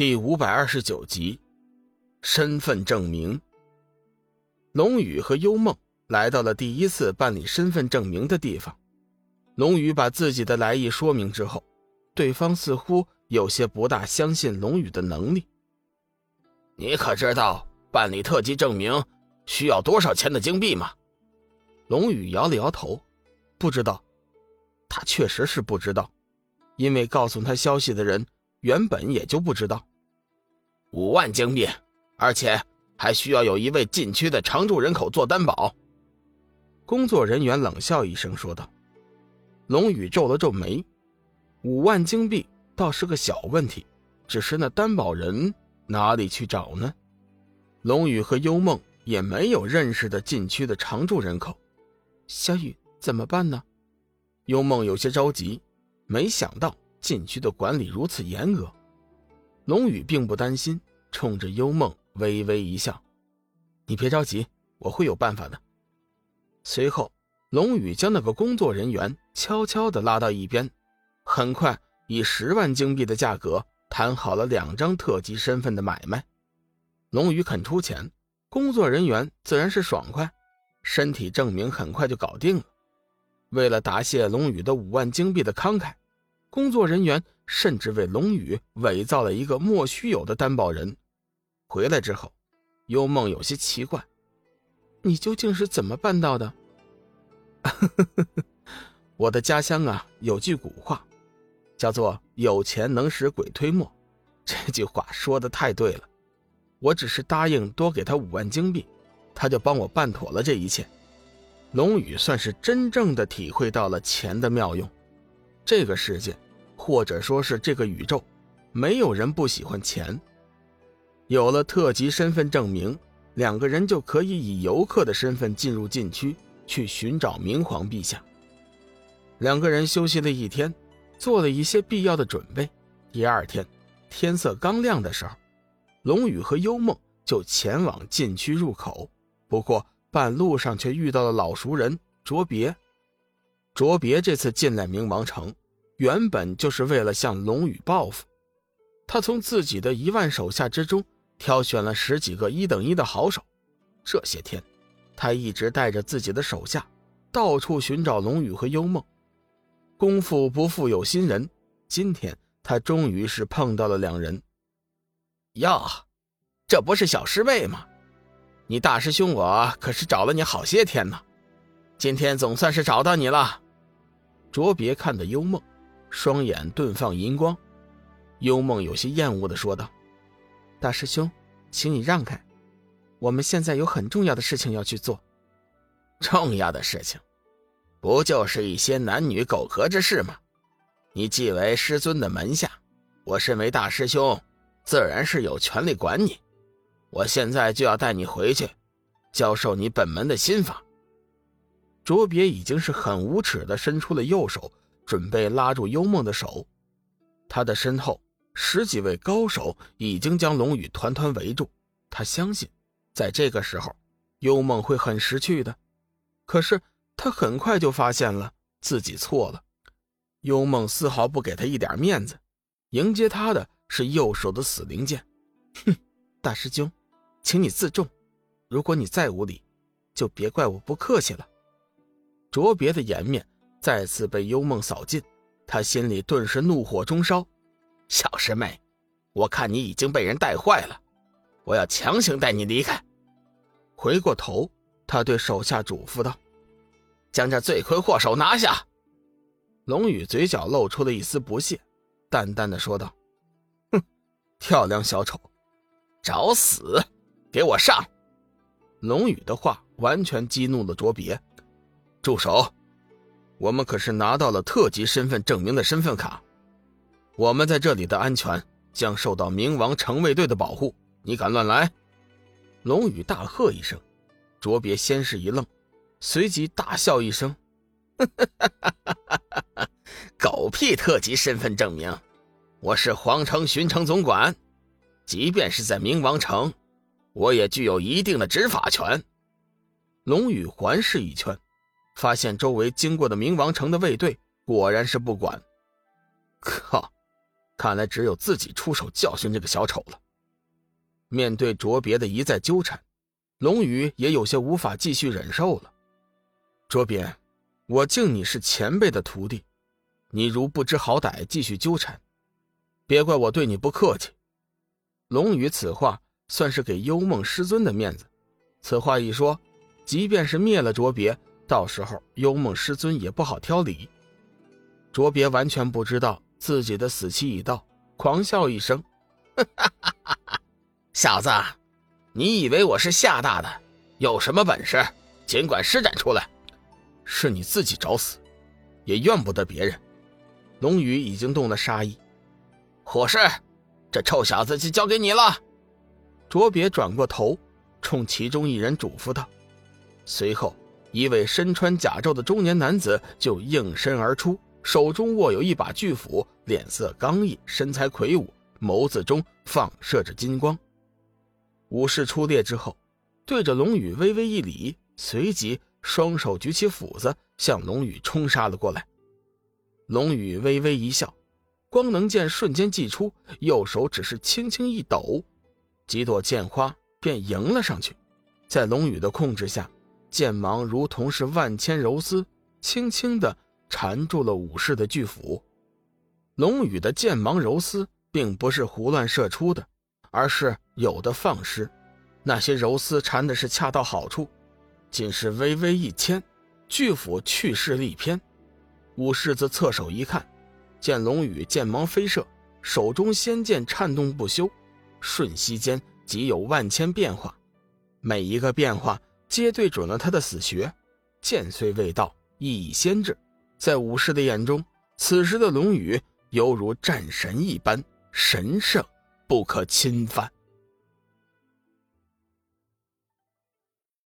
第五百二十九集，身份证明。龙宇和幽梦来到了第一次办理身份证明的地方。龙宇把自己的来意说明之后，对方似乎有些不大相信龙宇的能力。你可知道办理特级证明需要多少钱的金币吗？龙宇摇了摇头，不知道。他确实是不知道，因为告诉他消息的人。原本也就不知道，五万金币，而且还需要有一位禁区的常住人口做担保。工作人员冷笑一声说道。龙宇皱了皱眉，五万金币倒是个小问题，只是那担保人哪里去找呢？龙宇和幽梦也没有认识的禁区的常住人口，小雨怎么办呢？幽梦有些着急，没想到。禁区的管理如此严格，龙宇并不担心，冲着幽梦微微一笑：“你别着急，我会有办法的。”随后，龙宇将那个工作人员悄悄地拉到一边，很快以十万金币的价格谈好了两张特级身份的买卖。龙宇肯出钱，工作人员自然是爽快，身体证明很快就搞定了。为了答谢龙宇的五万金币的慷慨。工作人员甚至为龙宇伪造了一个莫须有的担保人。回来之后，幽梦有些奇怪：“你究竟是怎么办到的？” 我的家乡啊，有句古话，叫做“有钱能使鬼推磨”。这句话说的太对了。我只是答应多给他五万金币，他就帮我办妥了这一切。龙宇算是真正的体会到了钱的妙用。这个世界，或者说是这个宇宙，没有人不喜欢钱。有了特级身份证明，两个人就可以以游客的身份进入禁区，去寻找明皇陛下。两个人休息了一天，做了一些必要的准备。第二天，天色刚亮的时候，龙宇和幽梦就前往禁区入口。不过半路上却遇到了老熟人卓别。卓别这次进来冥王城。原本就是为了向龙宇报复，他从自己的一万手下之中挑选了十几个一等一的好手。这些天，他一直带着自己的手下到处寻找龙宇和幽梦。功夫不负有心人，今天他终于是碰到了两人。哟，这不是小师妹吗？你大师兄我可是找了你好些天呢，今天总算是找到你了。卓别看的幽梦。双眼顿放银光，幽梦有些厌恶的说道：“大师兄，请你让开，我们现在有很重要的事情要去做。重要的事情，不就是一些男女苟合之事吗？你既为师尊的门下，我身为大师兄，自然是有权利管你。我现在就要带你回去，教授你本门的心法。”卓别已经是很无耻的伸出了右手。准备拉住幽梦的手，他的身后十几位高手已经将龙宇团团围住。他相信，在这个时候，幽梦会很识趣的。可是他很快就发现了自己错了。幽梦丝毫不给他一点面子，迎接他的是右手的死灵剑。哼，大师兄，请你自重。如果你再无礼，就别怪我不客气了。卓别的颜面。再次被幽梦扫尽，他心里顿时怒火中烧。小师妹，我看你已经被人带坏了，我要强行带你离开。回过头，他对手下嘱咐道：“将这罪魁祸首拿下。”龙宇嘴角露出了一丝不屑，淡淡的说道：“哼，跳梁小丑，找死！给我上！”龙宇的话完全激怒了卓别，住手！我们可是拿到了特级身份证明的身份卡，我们在这里的安全将受到冥王城卫队的保护。你敢乱来！龙宇大喝一声，卓别先是一愣，随即大笑一声：“ 狗屁特级身份证明！我是皇城巡城总管，即便是在冥王城，我也具有一定的执法权。”龙宇环视一圈。发现周围经过的冥王城的卫队果然是不管，靠，看来只有自己出手教训这个小丑了。面对卓别的一再纠缠，龙宇也有些无法继续忍受了。卓别，我敬你是前辈的徒弟，你如不知好歹继续纠缠，别怪我对你不客气。龙宇此话算是给幽梦师尊的面子，此话一说，即便是灭了卓别，到时候幽梦师尊也不好挑理。卓别完全不知道。自己的死期已到，狂笑一声：“小子，你以为我是吓大的？有什么本事，尽管施展出来。是你自己找死，也怨不得别人。”龙宇已经动了杀意。火势，这臭小子就交给你了。卓别转过头，冲其中一人嘱咐道。随后，一位身穿甲胄的中年男子就应声而出。手中握有一把巨斧，脸色刚毅，身材魁梧，眸子中放射着金光。武士出列之后，对着龙宇微微一礼，随即双手举起斧子向龙宇冲杀了过来。龙宇微微一笑，光能剑瞬间祭出，右手只是轻轻一抖，几朵剑花便迎了上去。在龙宇的控制下，剑芒如同是万千柔丝，轻轻的。缠住了武士的巨斧，龙宇的剑芒柔丝并不是胡乱射出的，而是有的放矢。那些柔丝缠的是恰到好处，仅是微微一牵，巨斧去势立偏。武士则侧手一看，见龙宇剑芒飞射，手中仙剑颤动不休，瞬息间即有万千变化，每一个变化皆对准了他的死穴。剑虽未到，意已先至。在武士的眼中，此时的龙宇犹如战神一般神圣，不可侵犯。